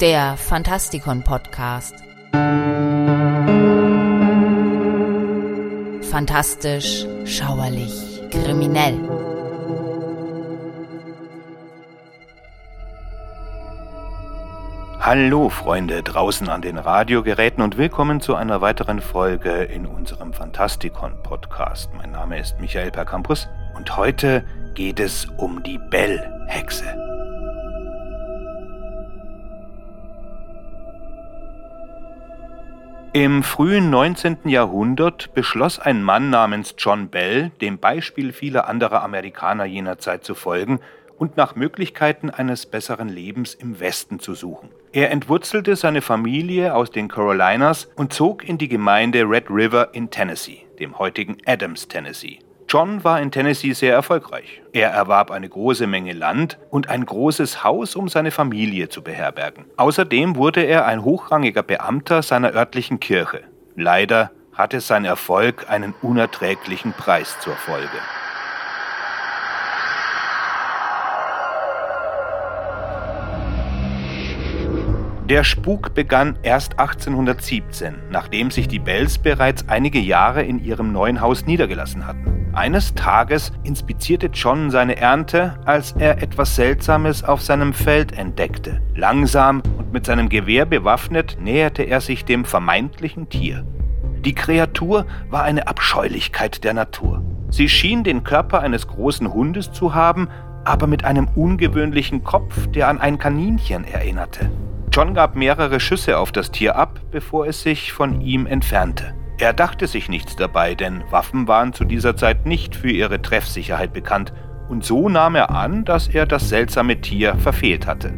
Der Fantastikon Podcast. Fantastisch, schauerlich, kriminell. Hallo Freunde draußen an den Radiogeräten und willkommen zu einer weiteren Folge in unserem Fantastikon Podcast. Mein Name ist Michael Percampus und heute geht es um die Bell-Hexe. Im frühen 19. Jahrhundert beschloss ein Mann namens John Bell, dem Beispiel vieler anderer Amerikaner jener Zeit zu folgen und nach Möglichkeiten eines besseren Lebens im Westen zu suchen. Er entwurzelte seine Familie aus den Carolinas und zog in die Gemeinde Red River in Tennessee, dem heutigen Adams, Tennessee. John war in Tennessee sehr erfolgreich. Er erwarb eine große Menge Land und ein großes Haus, um seine Familie zu beherbergen. Außerdem wurde er ein hochrangiger Beamter seiner örtlichen Kirche. Leider hatte sein Erfolg einen unerträglichen Preis zur Folge. Der Spuk begann erst 1817, nachdem sich die Bells bereits einige Jahre in ihrem neuen Haus niedergelassen hatten. Eines Tages inspizierte John seine Ernte, als er etwas Seltsames auf seinem Feld entdeckte. Langsam und mit seinem Gewehr bewaffnet näherte er sich dem vermeintlichen Tier. Die Kreatur war eine Abscheulichkeit der Natur. Sie schien den Körper eines großen Hundes zu haben, aber mit einem ungewöhnlichen Kopf, der an ein Kaninchen erinnerte. John gab mehrere Schüsse auf das Tier ab, bevor es sich von ihm entfernte. Er dachte sich nichts dabei, denn Waffen waren zu dieser Zeit nicht für ihre Treffsicherheit bekannt, und so nahm er an, dass er das seltsame Tier verfehlt hatte.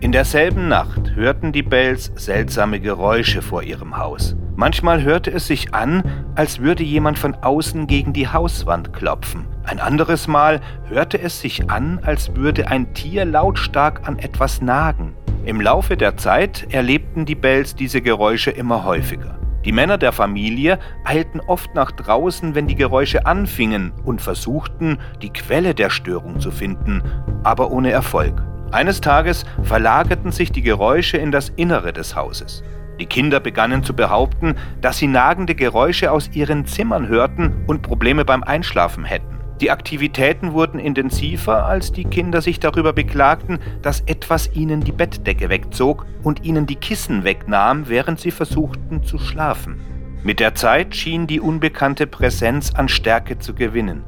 In derselben Nacht hörten die Bells seltsame Geräusche vor ihrem Haus. Manchmal hörte es sich an, als würde jemand von außen gegen die Hauswand klopfen. Ein anderes Mal hörte es sich an, als würde ein Tier lautstark an etwas nagen. Im Laufe der Zeit erlebten die Bells diese Geräusche immer häufiger. Die Männer der Familie eilten oft nach draußen, wenn die Geräusche anfingen und versuchten, die Quelle der Störung zu finden, aber ohne Erfolg. Eines Tages verlagerten sich die Geräusche in das Innere des Hauses. Die Kinder begannen zu behaupten, dass sie nagende Geräusche aus ihren Zimmern hörten und Probleme beim Einschlafen hätten. Die Aktivitäten wurden intensiver, als die Kinder sich darüber beklagten, dass etwas ihnen die Bettdecke wegzog und ihnen die Kissen wegnahm, während sie versuchten zu schlafen. Mit der Zeit schien die unbekannte Präsenz an Stärke zu gewinnen.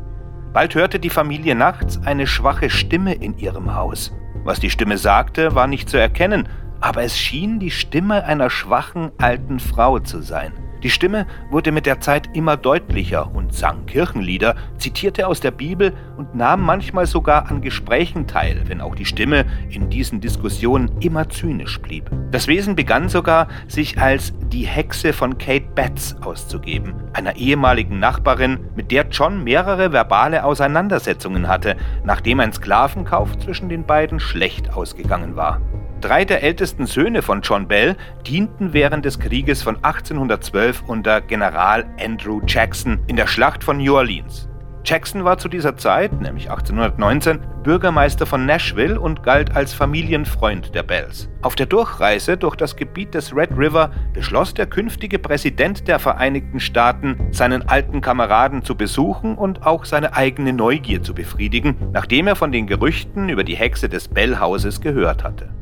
Bald hörte die Familie nachts eine schwache Stimme in ihrem Haus. Was die Stimme sagte, war nicht zu erkennen, aber es schien die Stimme einer schwachen alten Frau zu sein. Die Stimme wurde mit der Zeit immer deutlicher und sang Kirchenlieder, zitierte aus der Bibel und nahm manchmal sogar an Gesprächen teil, wenn auch die Stimme in diesen Diskussionen immer zynisch blieb. Das Wesen begann sogar, sich als die Hexe von Kate Betts auszugeben, einer ehemaligen Nachbarin, mit der John mehrere verbale Auseinandersetzungen hatte, nachdem ein Sklavenkauf zwischen den beiden schlecht ausgegangen war. Drei der ältesten Söhne von John Bell dienten während des Krieges von 1812 unter General Andrew Jackson in der Schlacht von New Orleans. Jackson war zu dieser Zeit, nämlich 1819, Bürgermeister von Nashville und galt als Familienfreund der Bells. Auf der Durchreise durch das Gebiet des Red River beschloss der künftige Präsident der Vereinigten Staaten, seinen alten Kameraden zu besuchen und auch seine eigene Neugier zu befriedigen, nachdem er von den Gerüchten über die Hexe des Bell-Hauses gehört hatte.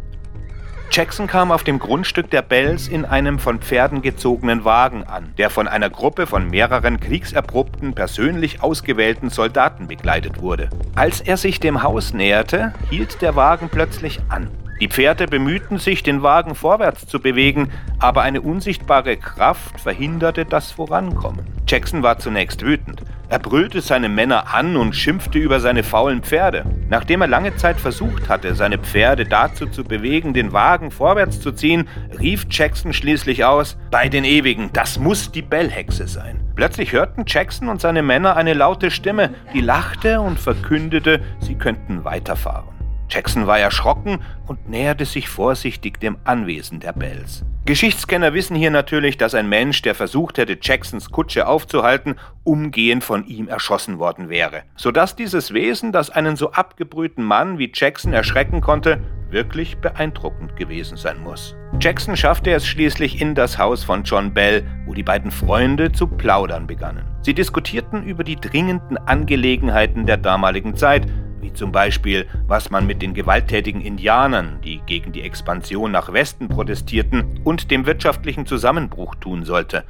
Jackson kam auf dem Grundstück der Bells in einem von Pferden gezogenen Wagen an, der von einer Gruppe von mehreren kriegserprobten, persönlich ausgewählten Soldaten begleitet wurde. Als er sich dem Haus näherte, hielt der Wagen plötzlich an. Die Pferde bemühten sich, den Wagen vorwärts zu bewegen, aber eine unsichtbare Kraft verhinderte das Vorankommen. Jackson war zunächst wütend. Er brüllte seine Männer an und schimpfte über seine faulen Pferde. Nachdem er lange Zeit versucht hatte, seine Pferde dazu zu bewegen, den Wagen vorwärts zu ziehen, rief Jackson schließlich aus, bei den Ewigen, das muss die Bellhexe sein. Plötzlich hörten Jackson und seine Männer eine laute Stimme, die lachte und verkündete, sie könnten weiterfahren. Jackson war erschrocken und näherte sich vorsichtig dem Anwesen der Bells. Geschichtskenner wissen hier natürlich, dass ein Mensch, der versucht hätte, Jacksons Kutsche aufzuhalten, umgehend von ihm erschossen worden wäre, sodass dieses Wesen, das einen so abgebrühten Mann wie Jackson erschrecken konnte, wirklich beeindruckend gewesen sein muss. Jackson schaffte es schließlich in das Haus von John Bell, wo die beiden Freunde zu plaudern begannen. Sie diskutierten über die dringenden Angelegenheiten der damaligen Zeit wie zum Beispiel, was man mit den gewalttätigen Indianern, die gegen die Expansion nach Westen protestierten, und dem wirtschaftlichen Zusammenbruch tun sollte.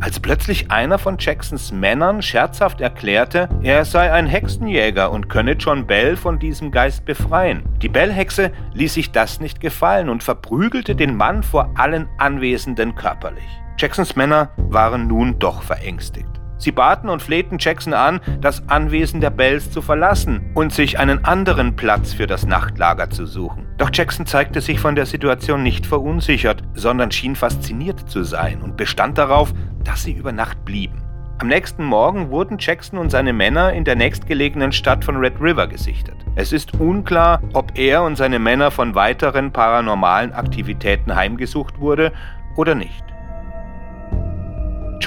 Als plötzlich einer von Jacksons Männern scherzhaft erklärte, er sei ein Hexenjäger und könne John Bell von diesem Geist befreien. Die Bell-Hexe ließ sich das nicht gefallen und verprügelte den Mann vor allen Anwesenden körperlich. Jacksons Männer waren nun doch verängstigt. Sie baten und flehten Jackson an, das Anwesen der Bells zu verlassen und sich einen anderen Platz für das Nachtlager zu suchen. Doch Jackson zeigte sich von der Situation nicht verunsichert, sondern schien fasziniert zu sein und bestand darauf, dass sie über Nacht blieben. Am nächsten Morgen wurden Jackson und seine Männer in der nächstgelegenen Stadt von Red River gesichtet. Es ist unklar, ob er und seine Männer von weiteren paranormalen Aktivitäten heimgesucht wurde oder nicht.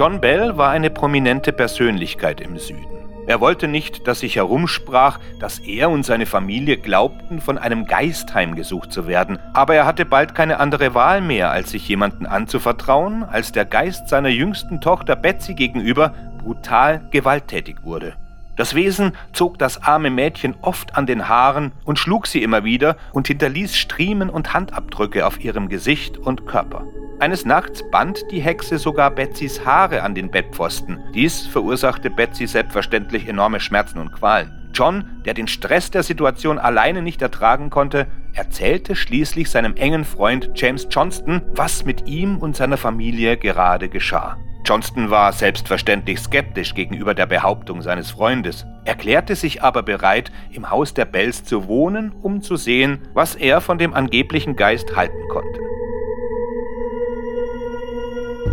John Bell war eine prominente Persönlichkeit im Süden. Er wollte nicht, dass sich herumsprach, dass er und seine Familie glaubten, von einem Geist heimgesucht zu werden, aber er hatte bald keine andere Wahl mehr, als sich jemanden anzuvertrauen, als der Geist seiner jüngsten Tochter Betsy gegenüber brutal gewalttätig wurde. Das Wesen zog das arme Mädchen oft an den Haaren und schlug sie immer wieder und hinterließ Striemen und Handabdrücke auf ihrem Gesicht und Körper. Eines Nachts band die Hexe sogar Betsys Haare an den Bettpfosten. Dies verursachte Betsy selbstverständlich enorme Schmerzen und Qualen. John, der den Stress der Situation alleine nicht ertragen konnte, erzählte schließlich seinem engen Freund James Johnston, was mit ihm und seiner Familie gerade geschah. Johnston war selbstverständlich skeptisch gegenüber der Behauptung seines Freundes, erklärte sich aber bereit, im Haus der Bells zu wohnen, um zu sehen, was er von dem angeblichen Geist halten konnte.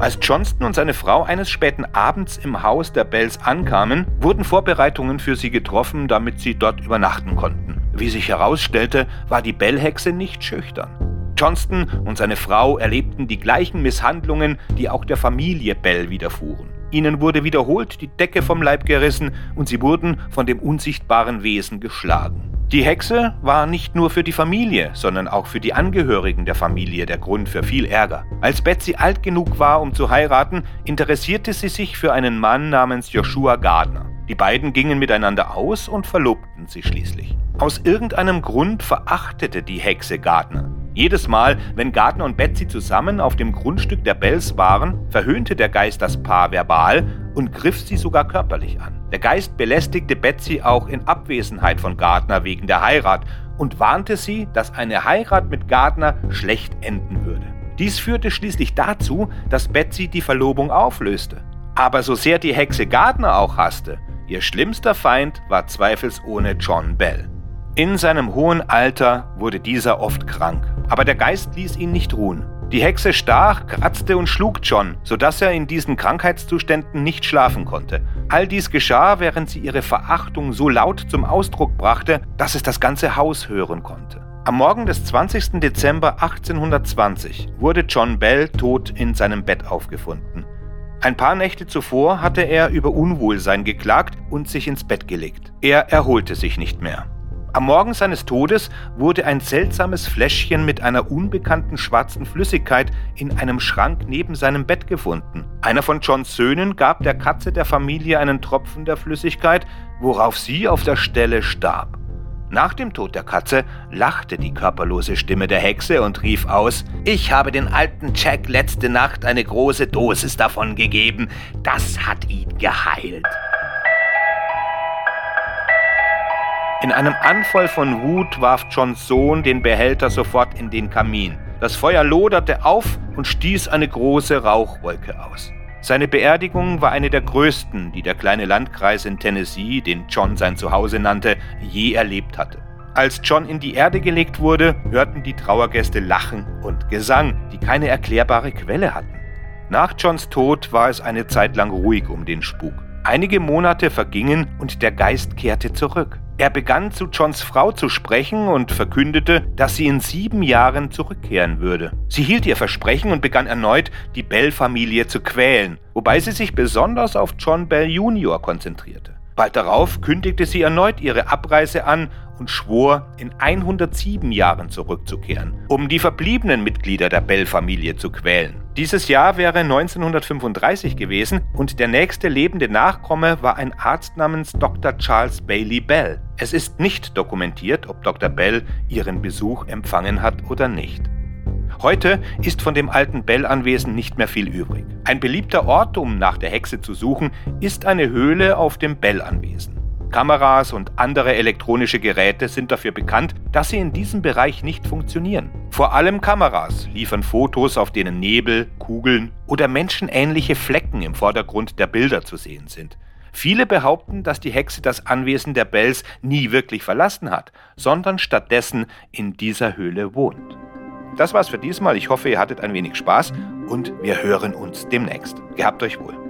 Als Johnston und seine Frau eines späten Abends im Haus der Bells ankamen, wurden Vorbereitungen für sie getroffen, damit sie dort übernachten konnten. Wie sich herausstellte, war die Bellhexe nicht schüchtern. Johnston und seine Frau erlebten die gleichen Misshandlungen, die auch der Familie Bell widerfuhren. Ihnen wurde wiederholt die Decke vom Leib gerissen und sie wurden von dem unsichtbaren Wesen geschlagen. Die Hexe war nicht nur für die Familie, sondern auch für die Angehörigen der Familie der Grund für viel Ärger. Als Betsy alt genug war, um zu heiraten, interessierte sie sich für einen Mann namens Joshua Gardner. Die beiden gingen miteinander aus und verlobten sich schließlich. Aus irgendeinem Grund verachtete die Hexe Gardner. Jedes Mal, wenn Gardner und Betsy zusammen auf dem Grundstück der Bells waren, verhöhnte der Geist das Paar verbal und griff sie sogar körperlich an. Der Geist belästigte Betsy auch in Abwesenheit von Gardner wegen der Heirat und warnte sie, dass eine Heirat mit Gardner schlecht enden würde. Dies führte schließlich dazu, dass Betsy die Verlobung auflöste. Aber so sehr die Hexe Gardner auch hasste, ihr schlimmster Feind war zweifelsohne John Bell. In seinem hohen Alter wurde dieser oft krank, aber der Geist ließ ihn nicht ruhen. Die Hexe stach, kratzte und schlug John, sodass er in diesen Krankheitszuständen nicht schlafen konnte. All dies geschah, während sie ihre Verachtung so laut zum Ausdruck brachte, dass es das ganze Haus hören konnte. Am Morgen des 20. Dezember 1820 wurde John Bell tot in seinem Bett aufgefunden. Ein paar Nächte zuvor hatte er über Unwohlsein geklagt und sich ins Bett gelegt. Er erholte sich nicht mehr. Am Morgen seines Todes wurde ein seltsames Fläschchen mit einer unbekannten schwarzen Flüssigkeit in einem Schrank neben seinem Bett gefunden. Einer von Johns Söhnen gab der Katze der Familie einen Tropfen der Flüssigkeit, worauf sie auf der Stelle starb. Nach dem Tod der Katze lachte die körperlose Stimme der Hexe und rief aus, Ich habe den alten Jack letzte Nacht eine große Dosis davon gegeben, das hat ihn geheilt. In einem Anfall von Wut warf Johns Sohn den Behälter sofort in den Kamin. Das Feuer loderte auf und stieß eine große Rauchwolke aus. Seine Beerdigung war eine der größten, die der kleine Landkreis in Tennessee, den John sein Zuhause nannte, je erlebt hatte. Als John in die Erde gelegt wurde, hörten die Trauergäste Lachen und Gesang, die keine erklärbare Quelle hatten. Nach Johns Tod war es eine Zeit lang ruhig um den Spuk. Einige Monate vergingen und der Geist kehrte zurück. Er begann zu Johns Frau zu sprechen und verkündete, dass sie in sieben Jahren zurückkehren würde. Sie hielt ihr Versprechen und begann erneut, die Bell-Familie zu quälen, wobei sie sich besonders auf John Bell Jr. konzentrierte. Bald darauf kündigte sie erneut ihre Abreise an und schwor, in 107 Jahren zurückzukehren, um die verbliebenen Mitglieder der Bell-Familie zu quälen. Dieses Jahr wäre 1935 gewesen und der nächste lebende Nachkomme war ein Arzt namens Dr. Charles Bailey Bell. Es ist nicht dokumentiert, ob Dr. Bell ihren Besuch empfangen hat oder nicht. Heute ist von dem alten Bell-Anwesen nicht mehr viel übrig. Ein beliebter Ort, um nach der Hexe zu suchen, ist eine Höhle auf dem Bell-Anwesen. Kameras und andere elektronische Geräte sind dafür bekannt, dass sie in diesem Bereich nicht funktionieren. Vor allem Kameras liefern Fotos, auf denen Nebel, Kugeln oder menschenähnliche Flecken im Vordergrund der Bilder zu sehen sind. Viele behaupten, dass die Hexe das Anwesen der Bells nie wirklich verlassen hat, sondern stattdessen in dieser Höhle wohnt. Das war's für diesmal. Ich hoffe, ihr hattet ein wenig Spaß und wir hören uns demnächst. Gehabt euch wohl.